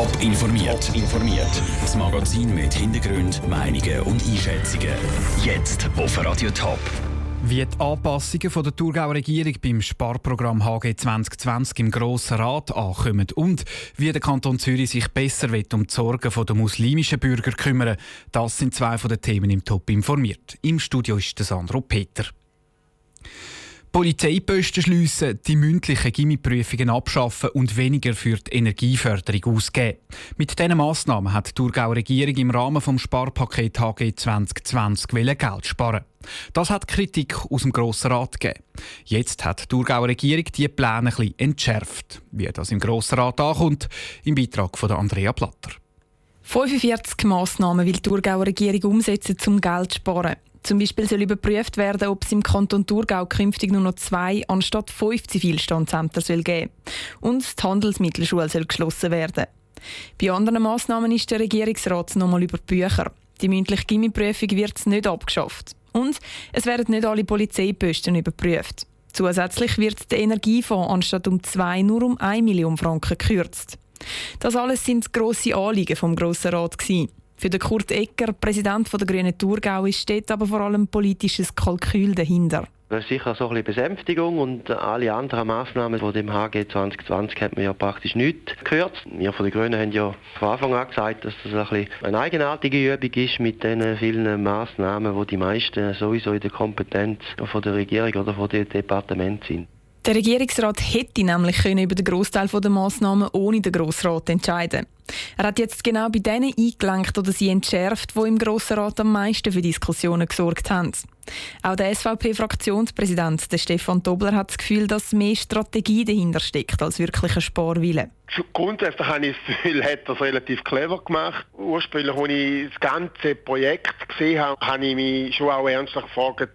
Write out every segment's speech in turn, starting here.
Top informiert. informiert. Das Magazin mit Hintergrund, Meinungen und Einschätzungen. Jetzt auf Radio Top. Wie die Anpassungen von der Thurgauer Regierung beim Sparprogramm HG 2020 im Grossen Rat ankommen und wie der Kanton Zürich sich besser um die Sorgen der muslimischen Bürger kümmern, das sind zwei von den Themen im Top informiert. Im Studio ist der Sandro Peter. Polizeiposten schliessen, die mündlichen Gimmiprüfungen abschaffen und weniger für die Energieförderung ausgeben. Mit diesen Massnahmen hat die Thurgauer Regierung im Rahmen des Sparpaket HG 2020 Geld sparen. Das hat Kritik aus dem Grossen Rat gegeben. Jetzt hat die Thurgauer Regierung diese Pläne ein entschärft. Wie das im Grossen Rat ankommt, im Beitrag von Andrea Platter. 45 Massnahmen will die Thurgauer Regierung umsetzen, um Geld zu sparen. Zum Beispiel soll überprüft werden, ob es im Kanton Thurgau künftig nur noch zwei anstatt fünf Zivilstandsämter soll geben Und die Handelsmittelschule soll geschlossen werden. Bei anderen Massnahmen ist der Regierungsrat nochmal über die Bücher. Die mündliche Gimmiprüfung wird nicht abgeschafft. Und es werden nicht alle Polizeiposten überprüft. Zusätzlich wird der Energiefonds anstatt um zwei nur um 1 Million Franken gekürzt. Das alles sind grosse Anliegen vom Grossen Rat. Gewesen. Für den Kurt Ecker, Präsident der Grünen Thurgau, steht aber vor allem politisches Kalkül dahinter. Das ist sicher so ein Besänftigung und alle anderen Massnahmen von dem HG 2020 hat man ja praktisch nicht gehört. Wir von den Grünen haben ja von Anfang an gesagt, dass das ein bisschen eine eigenartige Übung ist mit den vielen Massnahmen, wo die meisten sowieso in der Kompetenz von der Regierung oder von dem Departement sind. Der Regierungsrat hätte nämlich können über den Großteil der Massnahmen ohne den Grossrat entscheiden. Er hat jetzt genau bei denen eingelenkt oder sie entschärft, wo im Grossen Rat am meisten für Diskussionen gesorgt haben. Auch der SVP-Fraktionspräsident Stefan Dobler hat das Gefühl, dass mehr Strategie dahinter steckt als wirklicher Sparwille. Grundsätzlich habe ich das Gefühl, hat das relativ clever gemacht. Ursprünglich, als ich das ganze Projekt gesehen habe, habe ich mich schon auch ernstlich gefragt,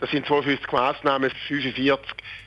das sind 52 Massnahmen, 45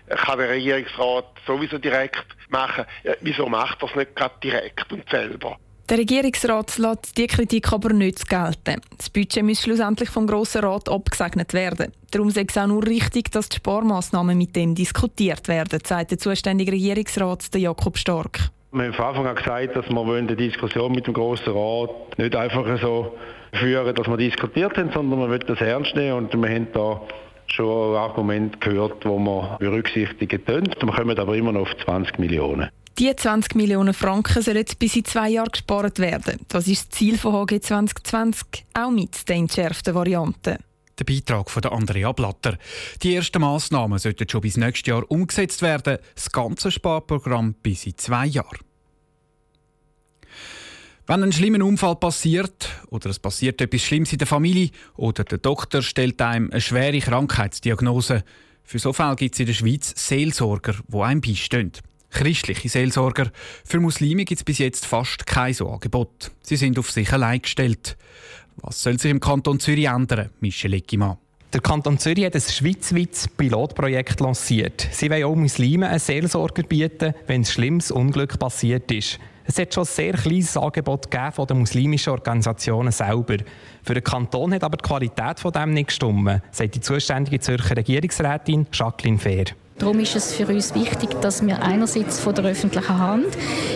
kann der Regierungsrat sowieso direkt machen. Wieso macht er es nicht gerade direkt und selber? Der Regierungsrat lässt diese Kritik aber nicht gelten. Das Budget muss schlussendlich vom Grossen Rat abgesegnet werden. Darum ist es auch nur richtig, dass die Sparmaßnahmen mit dem diskutiert werden, sagt der zuständige Regierungsrat Jakob Stark. Wir haben von Anfang an gesagt, dass wir eine Diskussion mit dem Grossen Rat nicht einfach so führen, dass wir diskutiert haben, sondern wir wollen das ernst nehmen und wir haben da schon Argumente gehört, die man berücksichtigen können. Wir kommen aber immer noch auf 20 Millionen. Die 20 Millionen Franken sollen bis in zwei Jahren gespart werden. Das ist das Ziel von HG 2020, auch mit der entschärften Variante. Der Beitrag von Andrea Blatter. Die ersten Massnahmen sollten schon bis nächstes Jahr umgesetzt werden, das ganze Sparprogramm bis in zwei Jahren. Wenn ein schlimmer Unfall passiert oder es passiert etwas Schlimmes in der Familie oder der Doktor stellt einem eine schwere Krankheitsdiagnose, für so Fälle gibt es in der Schweiz Seelsorger, die einem beistehen. Christliche Seelsorger. Für Muslime gibt es bis jetzt fast kein so Angebot. Sie sind auf sich allein gestellt. Was soll sich im Kanton Zürich ändern, Michel Eckimann? Der Kanton Zürich hat ein schweizweites Pilotprojekt lanciert. Sie wollen auch Muslimen einen Seelsorger bieten, wenn ein schlimmes Unglück passiert ist. Es hat schon ein sehr kleines Angebot von den muslimischen Organisationen selber. Für den Kanton hat aber die Qualität von dem nicht gestimmt, sagt die zuständige Zürcher Regierungsrätin Jacqueline Fehr. Darum ist es für uns wichtig, dass wir einerseits von der öffentlichen Hand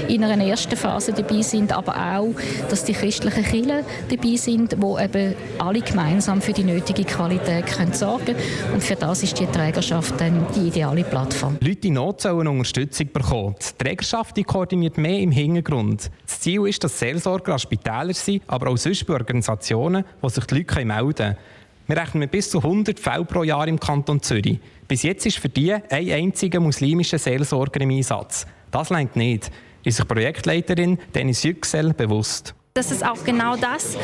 in einer ersten Phase dabei sind, aber auch, dass die christlichen Kirchen dabei sind, wo eben alle gemeinsam für die nötige Qualität können sorgen können. Und für das ist die Trägerschaft dann die ideale Plattform. Leute in Not sollen Unterstützung bekommen. Die Trägerschaft die koordiniert mehr im Hintergrund. Das Ziel ist, dass Seelsorger an Spitälern sind, aber auch sonst bei Organisationen, wo sich die Leute melden können. Wir rechnen mit bis zu 100 Fällen pro Jahr im Kanton Zürich. Bis jetzt ist für die ein einziger muslimischer Seelsorger im Einsatz. Das längt nicht, ist sich Projektleiterin Dennis Yüksel bewusst. Das ist auch genau das,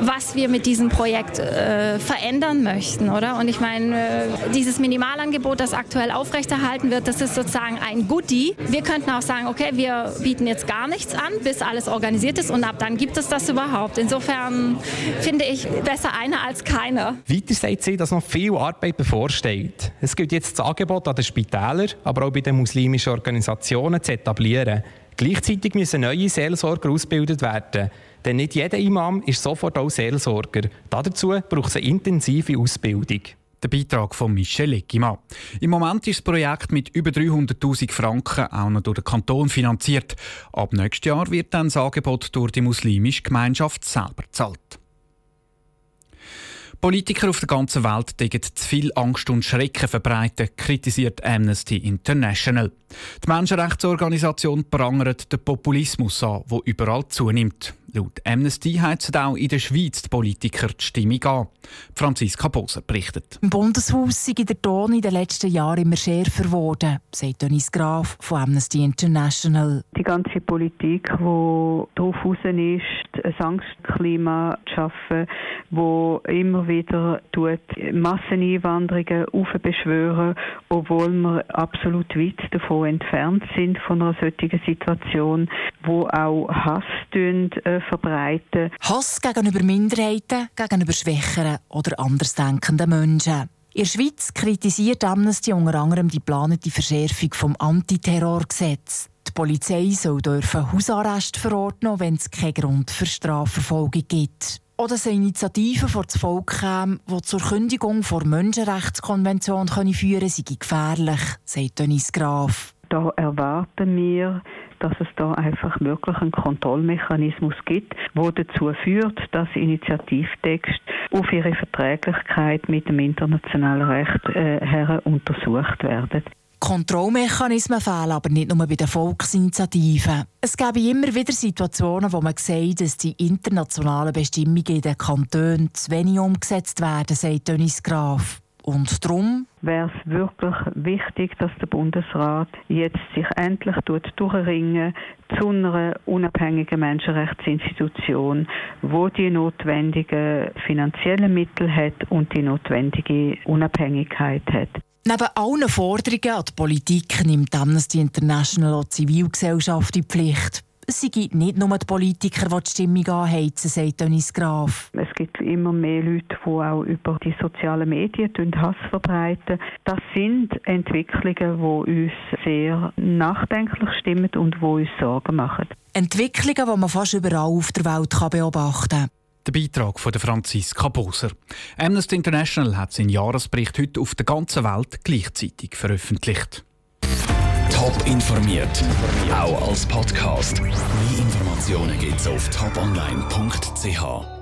was wir mit diesem Projekt äh, verändern möchten, oder? Und ich meine, äh, dieses Minimalangebot, das aktuell aufrechterhalten wird, das ist sozusagen ein Goodie. Wir könnten auch sagen, okay, wir bieten jetzt gar nichts an, bis alles organisiert ist und ab dann gibt es das überhaupt. Insofern finde ich besser einer als keiner. Weiter sagt sie, dass noch viel Arbeit bevorsteht. Es gilt jetzt das Angebot an den Spitälern, aber auch bei den muslimischen Organisationen zu etablieren. Gleichzeitig müssen neue Seelsorger ausgebildet werden. Denn nicht jeder Imam ist sofort auch Seelsorger. Dazu braucht es eine intensive Ausbildung. Der Beitrag von Michel Eckimann. Im Moment ist das Projekt mit über 300.000 Franken auch noch durch den Kanton finanziert. Ab nächstes Jahr wird dann das Angebot durch die muslimische Gemeinschaft selber gezahlt. Politiker auf der ganzen Welt degen zu viel Angst und Schrecken verbreiten, kritisiert Amnesty International. Die Menschenrechtsorganisation prangert den Populismus an, der überall zunimmt. Laut Amnesty heizen auch in der Schweiz die Politiker die Stimmung an. Franziska Poser berichtet. Im Bundeshaus sei der Ton in den letzten Jahren immer schärfer geworden, sagt Dennis Graf von Amnesty International. Die ganze Politik, die darauf ist, ein Angstklima zu schaffen, wo immer wieder tut, Masseneinwanderungen aufbeschwören, obwohl wir absolut weit davon entfernt sind von einer solchen Situation, wo auch Hass äh, verbreiten. Hass gegenüber Minderheiten, gegenüber Schwächeren oder andersdenkenden Menschen. In der Schweiz kritisiert Amnesty unter anderem die geplante Verschärfung vom Antiterrorgesetz. Die Polizei soll dürfen Hausarrest verordnen, wenn es keinen Grund für Strafverfolgung gibt. Oder eine Initiative vor das Volk käme, die zur Kündigung der Menschenrechtskonvention führen könne, sei gefährlich, sagt Dennis Graf. Da erwarten wir, dass es da einfach wirklich einen Kontrollmechanismus gibt, der dazu führt, dass Initiativtexte auf ihre Verträglichkeit mit dem internationalen Recht äh, untersucht werden. Kontrollmechanismen fehlen aber nicht nur bei den Volksinitiativen. Es gäbe immer wieder Situationen, wo man sieht, dass die internationalen Bestimmungen in den Kantonen zu wenig umgesetzt werden, sagt Dennis Graf. Und darum wäre es wirklich wichtig, dass der Bundesrat jetzt sich endlich durchringen zu einer unabhängigen Menschenrechtsinstitution, wo die notwendigen finanziellen Mittel hat und die notwendige Unabhängigkeit hat. Neben allen Forderungen an die Politik nimmt Amnesty International auch die Zivilgesellschaft in die Pflicht. Es sind nicht nur die Politiker, die die Stimmung anheizen, sagt Dennis Graf. Es gibt immer mehr Leute, die auch über die sozialen Medien Hass verbreiten. Das sind Entwicklungen, die uns sehr nachdenklich stimmen und die uns Sorgen machen. Entwicklungen, die man fast überall auf der Welt beobachten kann. Der Beitrag von Franziska Boser. Amnesty International hat seinen Jahresbericht heute auf der ganzen Welt gleichzeitig veröffentlicht. Top informiert, auch als Podcast. Mehr Informationen gibt's auf toponline.ch.